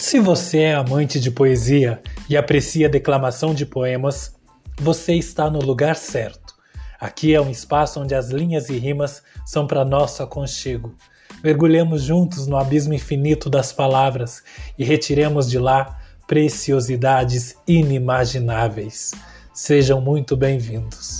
Se você é amante de poesia e aprecia a declamação de poemas, você está no lugar certo. Aqui é um espaço onde as linhas e rimas são para nosso aconchego. Mergulhemos juntos no abismo infinito das palavras e retiremos de lá preciosidades inimagináveis. Sejam muito bem-vindos.